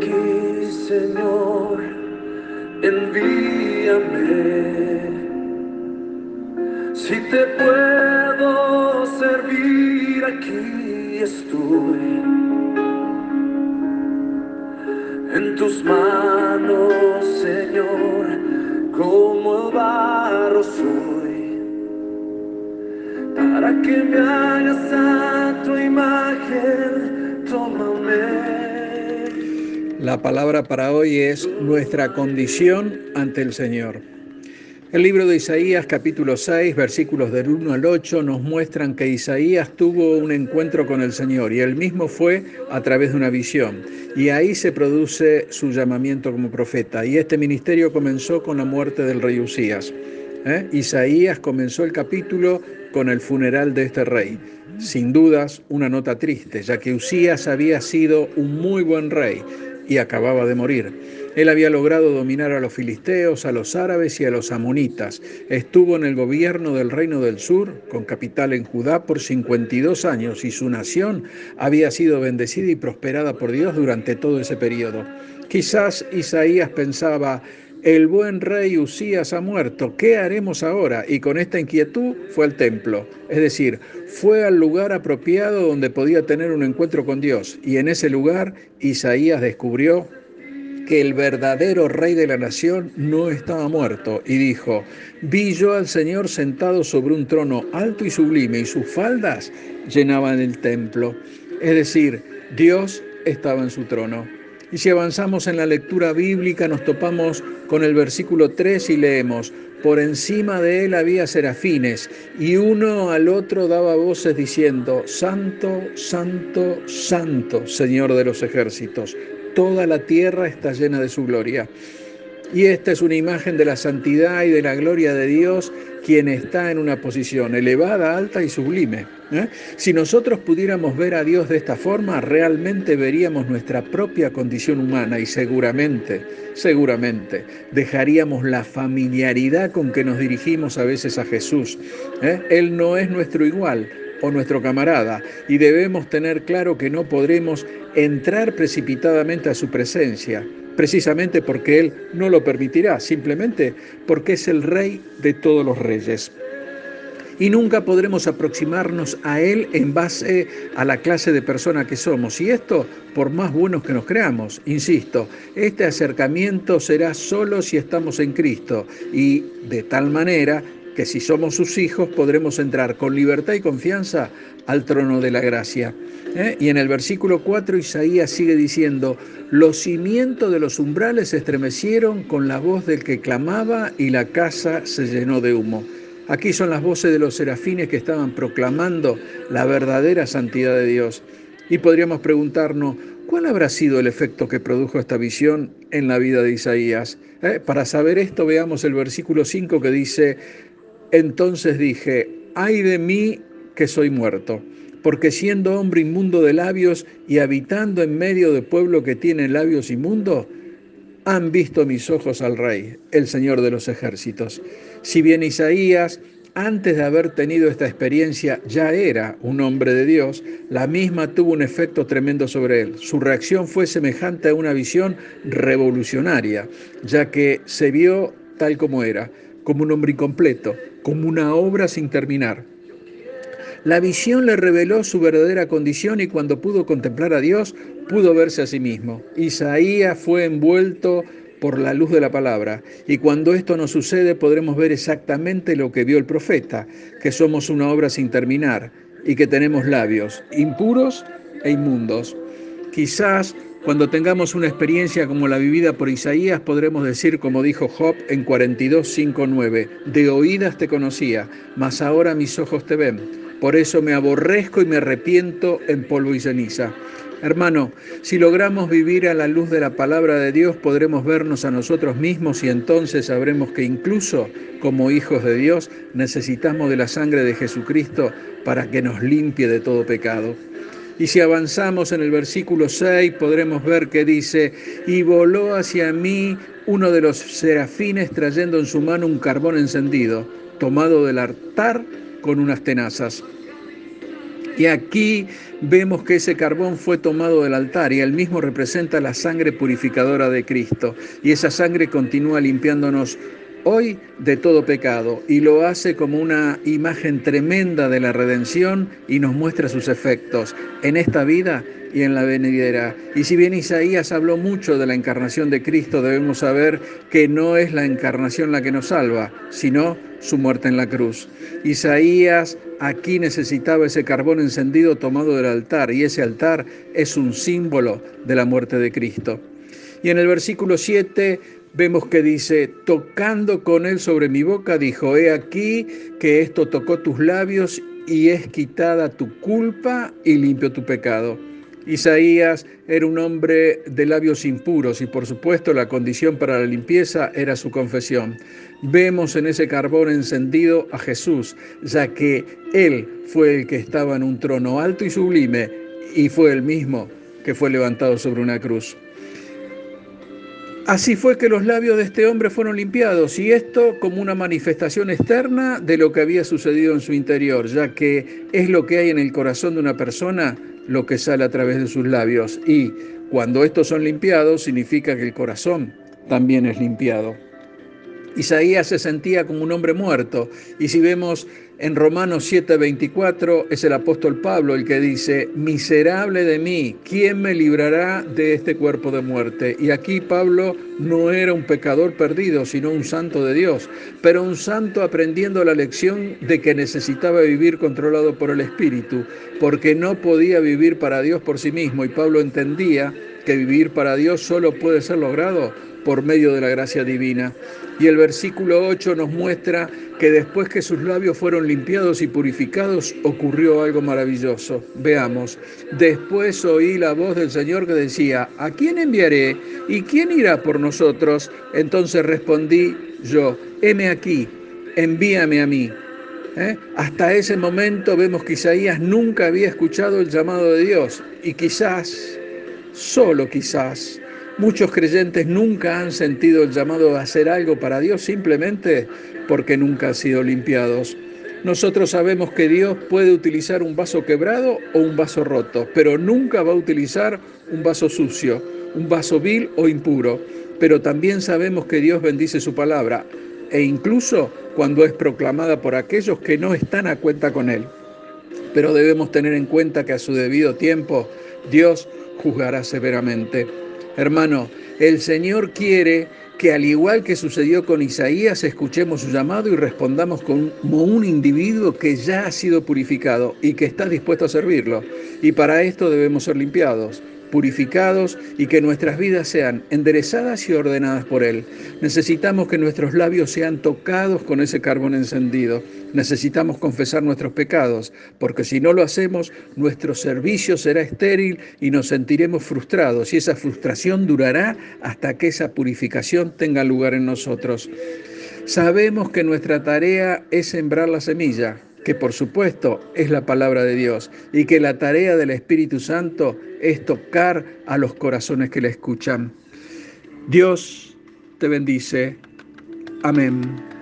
aquí, Señor, envíame. Si te puedo servir, aquí estoy. En tus manos, Señor, como barro soy, para que me hagas a tu imagen, tómame. La palabra para hoy es nuestra condición ante el Señor. El libro de Isaías capítulo 6 versículos del 1 al 8 nos muestran que Isaías tuvo un encuentro con el Señor y él mismo fue a través de una visión. Y ahí se produce su llamamiento como profeta. Y este ministerio comenzó con la muerte del rey Usías. ¿eh? Isaías comenzó el capítulo con el funeral de este rey. Sin dudas, una nota triste, ya que Usías había sido un muy buen rey y acababa de morir. Él había logrado dominar a los filisteos, a los árabes y a los amonitas. Estuvo en el gobierno del reino del sur, con capital en Judá, por 52 años y su nación había sido bendecida y prosperada por Dios durante todo ese periodo. Quizás Isaías pensaba, el buen rey Usías ha muerto, ¿qué haremos ahora? Y con esta inquietud fue al templo, es decir, fue al lugar apropiado donde podía tener un encuentro con Dios. Y en ese lugar Isaías descubrió que el verdadero rey de la nación no estaba muerto y dijo, vi yo al Señor sentado sobre un trono alto y sublime y sus faldas llenaban el templo. Es decir, Dios estaba en su trono. Y si avanzamos en la lectura bíblica nos topamos con el versículo 3 y leemos, por encima de él había serafines y uno al otro daba voces diciendo, Santo, Santo, Santo, Señor de los ejércitos, toda la tierra está llena de su gloria. Y esta es una imagen de la santidad y de la gloria de Dios, quien está en una posición elevada, alta y sublime. ¿eh? Si nosotros pudiéramos ver a Dios de esta forma, realmente veríamos nuestra propia condición humana y seguramente, seguramente, dejaríamos la familiaridad con que nos dirigimos a veces a Jesús. ¿eh? Él no es nuestro igual, o nuestro camarada y debemos tener claro que no podremos entrar precipitadamente a su presencia precisamente porque Él no lo permitirá, simplemente porque es el Rey de todos los reyes. Y nunca podremos aproximarnos a Él en base a la clase de persona que somos. Y esto por más buenos que nos creamos. Insisto, este acercamiento será solo si estamos en Cristo y de tal manera que si somos sus hijos podremos entrar con libertad y confianza al trono de la gracia. ¿eh? Y en el versículo 4 Isaías sigue diciendo, los cimientos de los umbrales se estremecieron con la voz del que clamaba y la casa se llenó de humo. Aquí son las voces de los serafines que estaban proclamando la verdadera santidad de Dios. Y podríamos preguntarnos, ¿cuál habrá sido el efecto que produjo esta visión en la vida de Isaías? ¿Eh? Para saber esto, veamos el versículo 5 que dice, entonces dije, ay de mí que soy muerto porque siendo hombre inmundo de labios y habitando en medio de pueblo que tiene labios inmundos, han visto mis ojos al Rey, el Señor de los ejércitos. Si bien Isaías, antes de haber tenido esta experiencia, ya era un hombre de Dios, la misma tuvo un efecto tremendo sobre él. Su reacción fue semejante a una visión revolucionaria, ya que se vio tal como era, como un hombre incompleto, como una obra sin terminar. La visión le reveló su verdadera condición y cuando pudo contemplar a Dios, pudo verse a sí mismo. Isaías fue envuelto por la luz de la palabra. Y cuando esto nos sucede podremos ver exactamente lo que vio el profeta, que somos una obra sin terminar y que tenemos labios impuros e inmundos. Quizás cuando tengamos una experiencia como la vivida por Isaías, podremos decir, como dijo Job en 42, 9, de oídas te conocía, mas ahora mis ojos te ven. Por eso me aborrezco y me arrepiento en polvo y ceniza. Hermano, si logramos vivir a la luz de la palabra de Dios, podremos vernos a nosotros mismos y entonces sabremos que incluso como hijos de Dios necesitamos de la sangre de Jesucristo para que nos limpie de todo pecado. Y si avanzamos en el versículo 6, podremos ver que dice, y voló hacia mí uno de los serafines trayendo en su mano un carbón encendido, tomado del altar con unas tenazas. Y aquí vemos que ese carbón fue tomado del altar y él mismo representa la sangre purificadora de Cristo. Y esa sangre continúa limpiándonos hoy de todo pecado y lo hace como una imagen tremenda de la redención y nos muestra sus efectos en esta vida y en la venidera. Y si bien Isaías habló mucho de la encarnación de Cristo, debemos saber que no es la encarnación la que nos salva, sino su muerte en la cruz. Isaías aquí necesitaba ese carbón encendido tomado del altar y ese altar es un símbolo de la muerte de Cristo. Y en el versículo 7 vemos que dice, tocando con él sobre mi boca, dijo, he aquí que esto tocó tus labios y es quitada tu culpa y limpio tu pecado. Isaías era un hombre de labios impuros y por supuesto la condición para la limpieza era su confesión. Vemos en ese carbón encendido a Jesús, ya que Él fue el que estaba en un trono alto y sublime y fue el mismo que fue levantado sobre una cruz. Así fue que los labios de este hombre fueron limpiados y esto como una manifestación externa de lo que había sucedido en su interior, ya que es lo que hay en el corazón de una persona lo que sale a través de sus labios y cuando estos son limpiados significa que el corazón también es limpiado. Isaías se sentía como un hombre muerto. Y si vemos en Romanos 7:24, es el apóstol Pablo el que dice, miserable de mí, ¿quién me librará de este cuerpo de muerte? Y aquí Pablo no era un pecador perdido, sino un santo de Dios, pero un santo aprendiendo la lección de que necesitaba vivir controlado por el Espíritu, porque no podía vivir para Dios por sí mismo. Y Pablo entendía que vivir para Dios solo puede ser logrado por medio de la gracia divina. Y el versículo 8 nos muestra que después que sus labios fueron limpiados y purificados, ocurrió algo maravilloso. Veamos, después oí la voz del Señor que decía, ¿a quién enviaré? ¿Y quién irá por nosotros? Entonces respondí yo, heme aquí, envíame a mí. ¿Eh? Hasta ese momento vemos que Isaías nunca había escuchado el llamado de Dios y quizás, solo quizás, Muchos creyentes nunca han sentido el llamado a hacer algo para Dios simplemente porque nunca han sido limpiados. Nosotros sabemos que Dios puede utilizar un vaso quebrado o un vaso roto, pero nunca va a utilizar un vaso sucio, un vaso vil o impuro. Pero también sabemos que Dios bendice su palabra e incluso cuando es proclamada por aquellos que no están a cuenta con Él. Pero debemos tener en cuenta que a su debido tiempo Dios juzgará severamente. Hermano, el Señor quiere que al igual que sucedió con Isaías, escuchemos su llamado y respondamos como un individuo que ya ha sido purificado y que está dispuesto a servirlo. Y para esto debemos ser limpiados purificados y que nuestras vidas sean enderezadas y ordenadas por Él. Necesitamos que nuestros labios sean tocados con ese carbón encendido. Necesitamos confesar nuestros pecados, porque si no lo hacemos, nuestro servicio será estéril y nos sentiremos frustrados y esa frustración durará hasta que esa purificación tenga lugar en nosotros. Sabemos que nuestra tarea es sembrar la semilla, que por supuesto es la palabra de Dios y que la tarea del Espíritu Santo es tocar a los corazones que le escuchan. Dios te bendice. Amén.